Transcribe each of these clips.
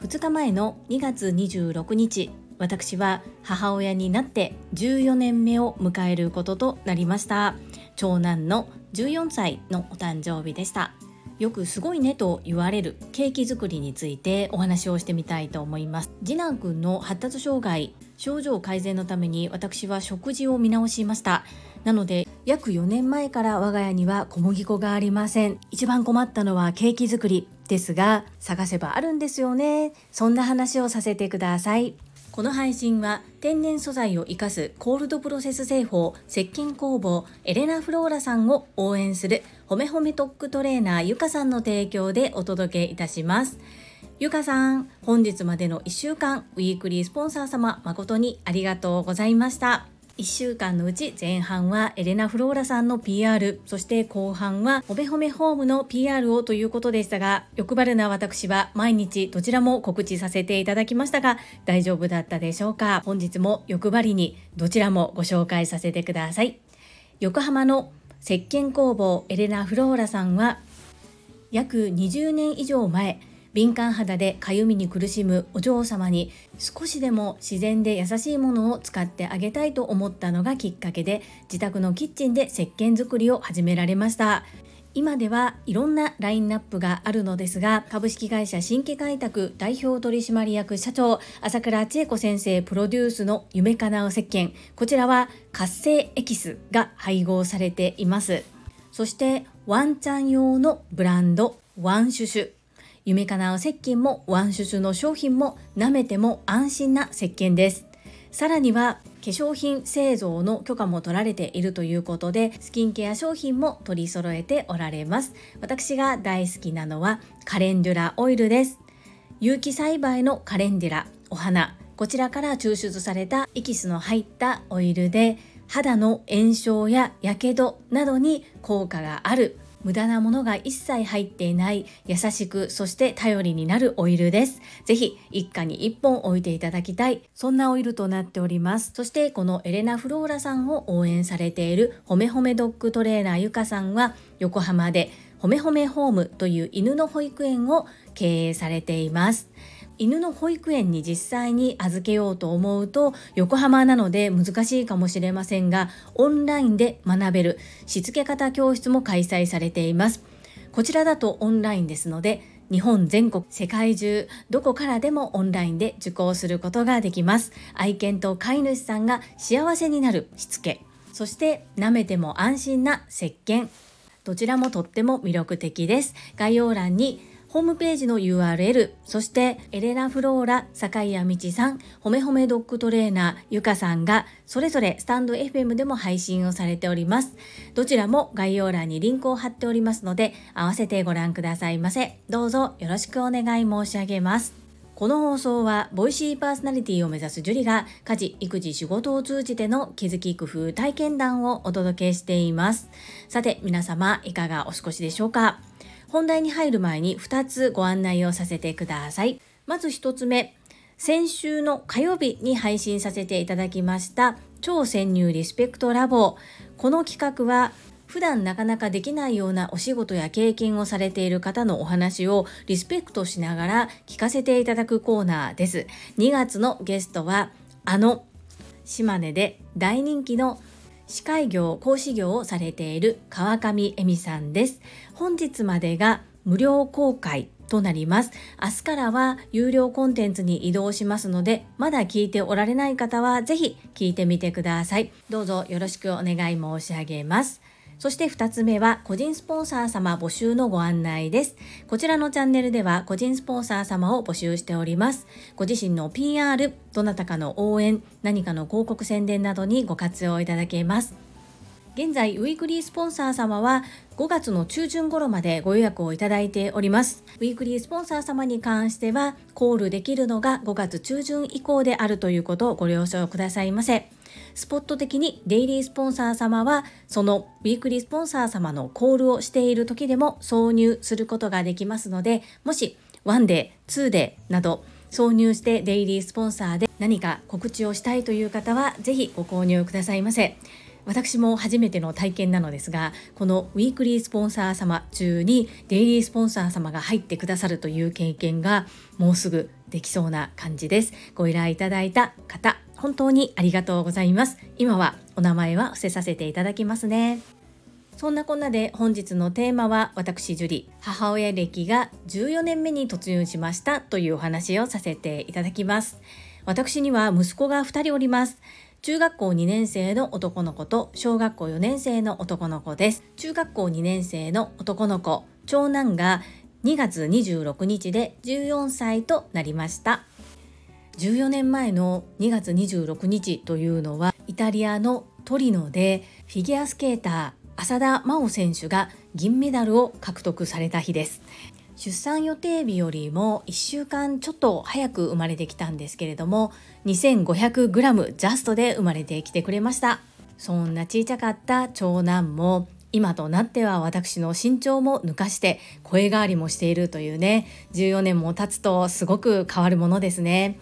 2日前の2月26日私は母親になって14年目を迎えることとなりました。長男の14歳のお誕生日でした。よくすごいねと言われるケーキ作りについてお話をしてみたいと思います。次男くんの発達障害症状改善のために私は食事を見直しました。なので約4年前から我が家には小麦粉がありません。一番困ったのはケーキ作りですが探せばあるんですよね。そんな話をさせてください。この配信は天然素材を生かすコールドプロセス製法石鹸工房エレナ・フローラさんを応援するほめほめトックトレーナーゆかさんの提供でお届けいたします。ゆかさん本日までの1週間ウィークリースポンサー様誠にありがとうございました。1週間のうち前半はエレナ・フローラさんの PR そして後半はほべほめホームの PR をということでしたが欲張るな私は毎日どちらも告知させていただきましたが大丈夫だったでしょうか？本日も欲張りにどちらもご紹介させてください。横浜の石鹸工房エレナ・フローラさんは約20年以上前敏感肌でかゆみに苦しむお嬢様に少しでも自然で優しいものを使ってあげたいと思ったのがきっかけで自宅のキッチンで石鹸作りを始められました。今ではいろんなラインナップがあるのですが株式会社新規開拓代表取締役社長朝倉千恵子先生プロデュースの夢かなう石鹸。こちらは活性エキスが配合されています。そしてワンちゃん用のブランドワンシュシュ。夢かなう石鹸もワンシュシュの商品も舐めても安心な石鹸です。さらには化粧品製造の許可も取られているということでスキンケア商品も取り揃えておられます。私が大好きなのはカレンデュラオイルです。有機栽培のカレンデュラお花。こちらから抽出されたエキスの入ったオイルで肌の炎症ややけどなどに効果がある無駄なものが一切入っていない優しくそして頼りになるオイルです。ぜひ一家に一本置いていただきたいそんなオイルとなっております。そしてこのエレナ・フローラさんを応援されているほめほめドッグトレーナーゆかさんは横浜でほめほめホームという犬の保育園を経営されています。犬の保育園に実際に預けようと思うと横浜なので難しいかもしれませんがオンラインで学べるしつけ方教室も開催されています。こちらだとオンラインですので日本全国世界中どこからでもオンラインで受講することができます。愛犬と飼い主さんが幸せになるしつけ。そして舐めても安心な石鹸。どちらもとっても魅力的です。概要欄にホームページの URL、そしてエレナ・フローラ、坂井谷道さん、ほめほめドッグトレーナー、ゆかさんが、それぞれスタンド FM でも配信をされております。どちらも概要欄にリンクを貼っておりますので、合わせてご覧くださいませ。どうぞよろしくお願い申し上げます。この放送は、ボイシーパーソナリティを目指すジュリが、家事、育児、仕事を通じての気づき、工夫、体験談をお届けしています。さて、皆様、いかがお過ごしでしょうか？本題に入る前に2つご案内をさせてください。まず1つ目、先週の火曜日に配信させていただきました超潜入リスペクトラボ。この企画は普段なかなかできないようなお仕事や経験をされている方のお話をリスペクトしながら聞かせていただくコーナーです。2月のゲストはあの島根で大人気の司会業講師業をされている川上恵美さんです。本日までが無料公開となります。明日からは有料コンテンツに移動しますのでまだ聞いておられない方はぜひ聞いてみてください。どうぞよろしくお願い申し上げます。そして2つ目は個人スポンサー様募集のご案内です。こちらのチャンネルでは個人スポンサー様を募集しております。ご自身の PR、どなたかの応援、何かの広告宣伝などにご活用いただけます。現在、ウィークリースポンサー様は5月の中旬頃までご予約をいただいております。ウィークリースポンサー様に関しては、コールできるのが5月中旬以降であるということをご了承くださいませ。スポット的にデイリースポンサー様はそのウィークリースポンサー様のコールをしている時でも挿入することができますのでもし1デー2デーなど挿入してデイリースポンサーで何か告知をしたいという方はぜひご購入くださいませ私も初めての体験なのですがこのウィークリースポンサー様中にデイリースポンサー様が入ってくださるという経験がもうすぐできそうな感じです。ご依頼いただいた方本当にありがとうございます。今はお名前は伏せさせていただきますね。そんなこんなで本日のテーマは私樹里母親歴が14年目に突入しましたというお話をさせていただきます。私には息子が2人おります。中学校2年生の男の子と小学校4年生の男の子です。中学校2年生の男の子長男が2月26日で14歳となりました。14年前の2月26日というのはイタリアのトリノでフィギュアスケーター浅田真央選手が銀メダルを獲得された日です。出産予定日よりも1週間ちょっと早く生まれてきたんですけれども 2500g ジャストで生まれてきてくれました。そんな小さかった長男も今となっては私の身長も抜かして声変わりもしているというね14年も経つとすごく変わるものですね。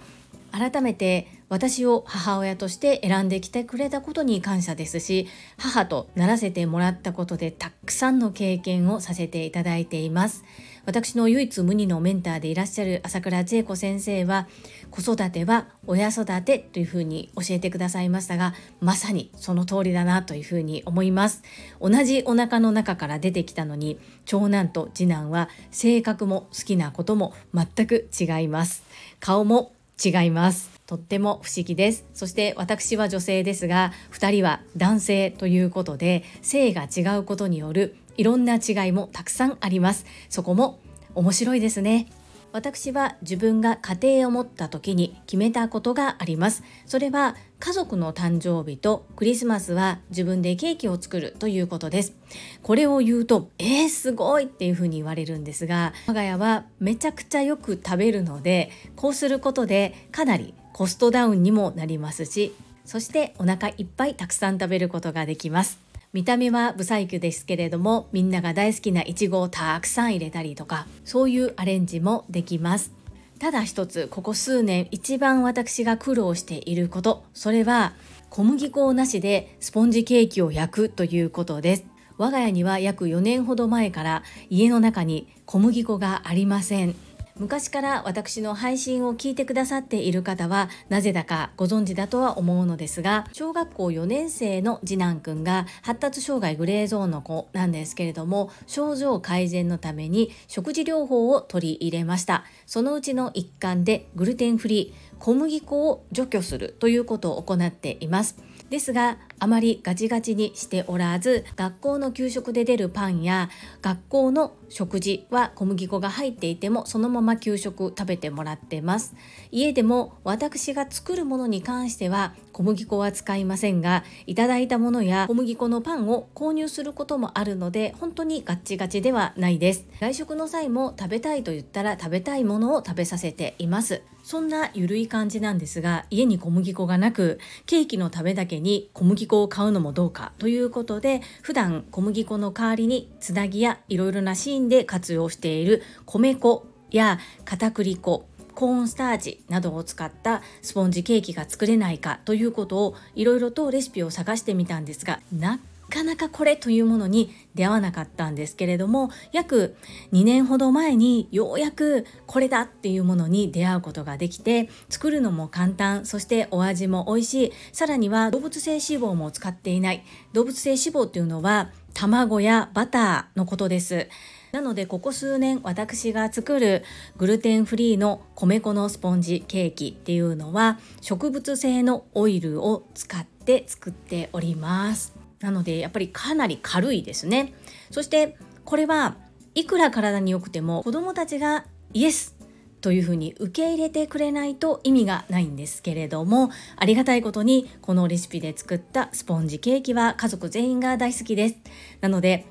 改めて私を母親として選んできてくれたことに感謝ですし母とならせてもらったことでたくさんの経験をさせていただいています。私の唯一無二のメンターでいらっしゃる朝倉千恵子先生は子育ては親育てというふうに教えてくださいましたがまさにその通りだなというふうに思います。同じお腹の中から出てきたのに長男と次男は性格も好きなことも全く違います。顔も違います。とっても不思議です。そして私は女性ですが2人は男性ということで性が違うことによるいろんな違いもたくさんあります。そこも面白いですね。私は自分が家庭を持った時に決めたことがあります。それは家族の誕生日とクリスマスは自分でケーキを作るということです。これを言うとえー、すごいっていうふうに言われるんですが我が家はめちゃくちゃよく食べるのでこうすることでかなりコストダウンにもなりますしそしてお腹いっぱいたくさん食べることができます。見た目はブサイクですけれどもみんなが大好きなイチゴをたくさん入れたりとかそういうアレンジもできます。ただ一つここ数年一番私が苦労していること。それは小麦粉なしでスポンジケーキを焼くということです。我が家には約4年ほど前から家の中に小麦粉がありません。昔から私の配信を聞いてくださっている方はなぜだかご存知だとは思うのですが小学校4年生の次男くんが発達障害グレーゾーンの子なんですけれども症状改善のために食事療法を取り入れました。そのうちの一環でグルテンフリー小麦粉を除去するということを行っています。ですがあまりガチガチにしておらず学校の給食で出るパンや学校の食事は小麦粉が入っていてもそのまま給食食べてもらってます。家でも私が作るものに関しては小麦粉は使いませんがいただいたものや小麦粉のパンを購入することもあるので本当にガッチガチではないです。外食の際も食べたいと言ったら食べたいものを食べさせています。そんなゆるい感じなんですが家に小麦粉がなくケーキのためだけに小麦粉を買うのもどうかということで普段小麦粉の代わりにつなぎやいろいろなシーンで活用している米粉や片栗粉コーンスターチなどを使ったスポンジケーキが作れないかということをいろいろとレシピを探してみたんですがなかなかこれというものに出会わなかったんですけれども約2年ほど前にようやくこれだっていうものに出会うことができて作るのも簡単そしてお味も美味しいさらには動物性脂肪も使っていない。動物性脂肪っていうのは卵やバターのことです。なのでここ数年私が作るグルテンフリーの米粉のスポンジケーキっていうのは植物性のオイルを使って作っております。なのでやっぱりかなり軽いですね。そしてこれはいくら体に良くても子供たちがイエスというふうに受け入れてくれないと意味がないんですけれどもありがたいことにこのレシピで作ったスポンジケーキは家族全員が大好きです。なので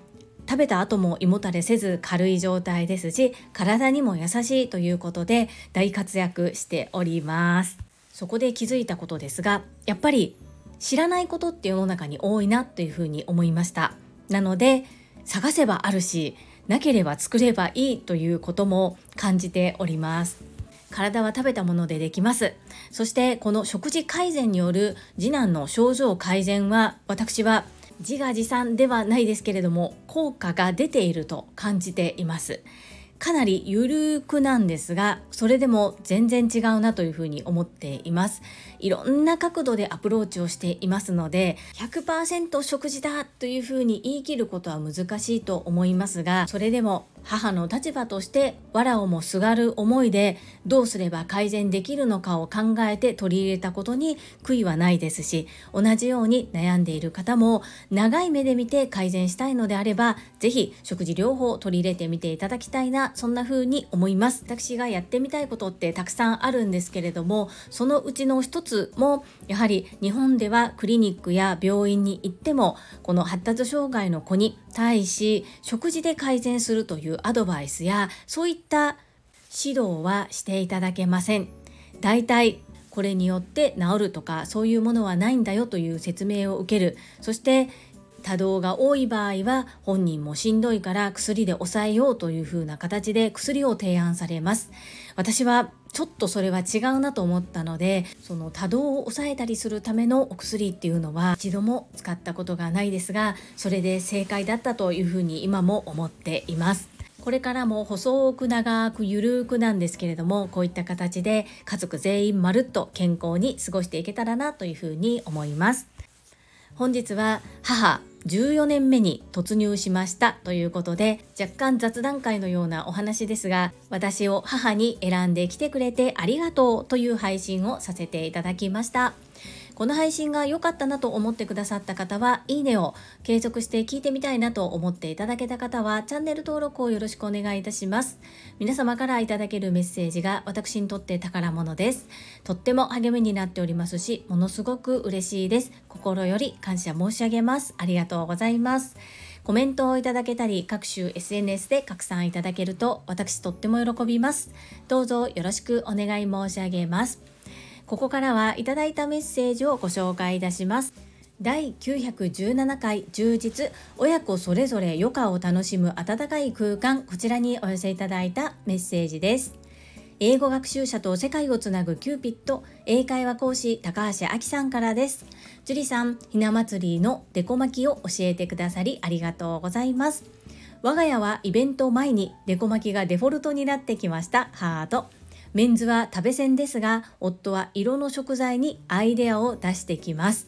食べた後も胃もたれせず軽い状態ですし体にも優しいということで大活躍しております。そこで気づいたことですがやっぱり知らないことって世の中に多いなというふうに思いました。なので探せばあるしなければ作ればいいということも感じております。体は食べたものでできます。そしてこの食事改善による次男の症状改善は私は自画自賛ではないですけれども効果が出ていると感じています。かなりゆるくなんですがそれでも全然違うなというふうに思っています。いろんな角度でアプローチをしていますので100%食事だというふうに言い切ることは難しいと思いますがそれでも母の立場として藁をもすがる思いでどうすれば改善できるのかを考えて取り入れたことに悔いはないですし同じように悩んでいる方も長い目で見て改善したいのであれば是非食事療法を取り入れてみていただきたいなそんな風に思います。私がやってみたいことってたくさんあるんですけれどもそのうちの一つつもやはり日本ではクリニックや病院に行ってもこの発達障害の子に対し食事で改善するというアドバイスやそういった指導はしていただけません。だいたいこれによって治るとかそういうものはないんだよという説明を受けるそして多動が多い場合は本人もしんどいから薬で抑えようというふうな形で薬を提案されます私はちょっとそれは違うなと思ったのでその多動を抑えたりするためのお薬っていうのは一度も使ったことがないですがそれで正解だったというふうに今も思っています。これからも細く長くゆるくなんですけれどもこういった形で家族全員まるっと健康に過ごしていけたらなというふうに思います。本日は母14年目に突入しましたということで若干雑談会のようなお話ですが私を母に選んできてくれてありがとうという配信をさせていただきました。この配信が良かったなと思ってくださった方はいいねを継続して聞いてみたいなと思っていただけた方はチャンネル登録をよろしくお願いいたします。皆様からいただけるメッセージが私にとって宝物です。とっても励みになっておりますしものすごく嬉しいです。心より感謝申し上げます。ありがとうございます。コメントをいただけたり各種 SNS で拡散いただけると私とっても喜びます。どうぞよろしくお願い申し上げます。ここからはいただいたメッセージをご紹介いたします。第917回充実親子それぞれ余暇を楽しむ温かい空間。こちらにお寄せいただいたメッセージです。英語学習者と世界をつなぐキューピット英会話講師高橋明さんからです。樹里さんひな祭りのデコ巻きを教えてくださりありがとうございます。我が家はイベント前にデコ巻きがデフォルトになってきました。ハート。メンズは食べ専ですが夫は色の食材にアイデアを出してきます。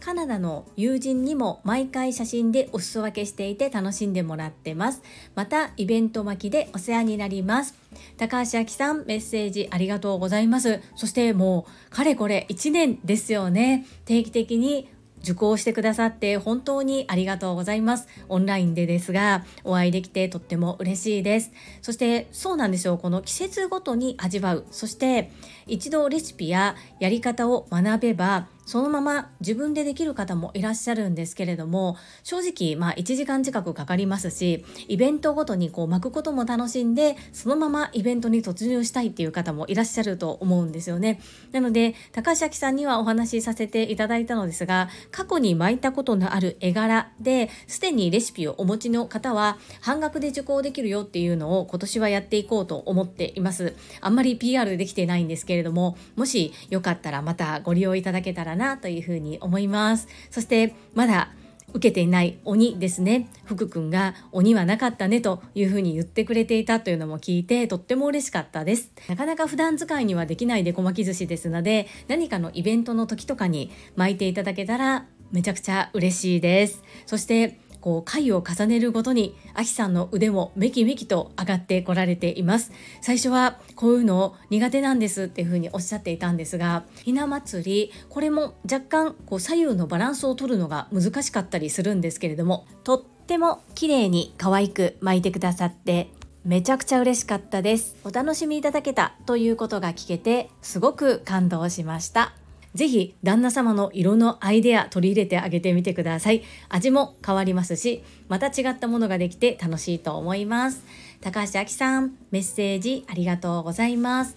カナダの友人にも毎回写真でお裾分けしていて楽しんでもらってます。またイベント巻きでお世話になります。高橋明さんメッセージありがとうございます。そしてもうかれこれ1年ですよね。定期的に受講してくださって本当にありがとうございます。オンラインでですが、お会いできてとっても嬉しいです。そしてそうなんですよ。この季節ごとに味わう。そして一度レシピややり方を学べば、そのまま自分でできる方もいらっしゃるんですけれども正直まあ1時間近くかかりますしイベントごとにこう巻くことも楽しんでそのままイベントに突入したいっていう方もいらっしゃると思うんですよね。なので高橋明さんにはお話しさせていただいたのですが過去に巻いたことのある絵柄ですでにレシピをお持ちの方は半額で受講できるよっていうのを今年はやっていこうと思っています。あんまり PR できてないんですけれどももしよかったらまたご利用いただけたらなというふうに思います。そしてまだ受けていない鬼ですね。福くんが鬼はなかったねというふうに言ってくれていたというのも聞いてとっても嬉しかったです。なかなか普段使いにはできないデコ巻き寿司ですので何かのイベントの時とかに巻いていただけたらめちゃくちゃ嬉しいです。そしてこう回を重ねるごとにアキさんの腕もめきめきと上がってこられています。最初はこういうの苦手なんですっていうふうにおっしゃっていたんですがひな祭りこれも若干こう左右のバランスを取るのが難しかったりするんですけれどもとっても綺麗に可愛く巻いてくださってめちゃくちゃ嬉しかったです。お楽しみいただけたということが聞けてすごく感動しました。ぜひ旦那様の色のアイデア取り入れてあげてみてください。味も変わりますし、また違ったものができて楽しいと思います。高橋明さん、メッセージありがとうございます。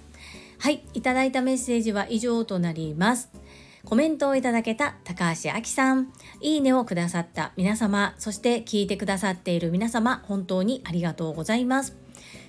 はい、いただいたメッセージは以上となります。コメントをいただけた高橋明さん、いいねをくださった皆様、そして聞いてくださっている皆様、本当にありがとうございます。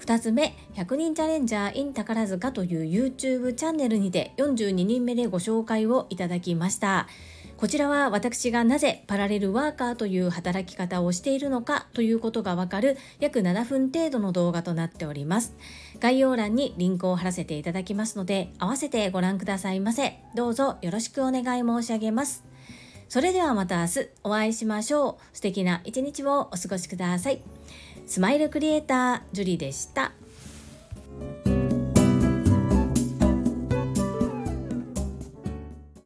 2つ目100人チャレンジャー in 宝塚という YouTube チャンネルにて42人目でご紹介をいただきました。こちらは私がなぜパラレルワーカーという働き方をしているのかということがわかる約7分程度の動画となっております。概要欄にリンクを貼らせていただきますので合わせてご覧くださいませ。どうぞよろしくお願い申し上げます。それではまた明日お会いしましょう。素敵な一日をお過ごしください。スマイルクリエイタージュリでした。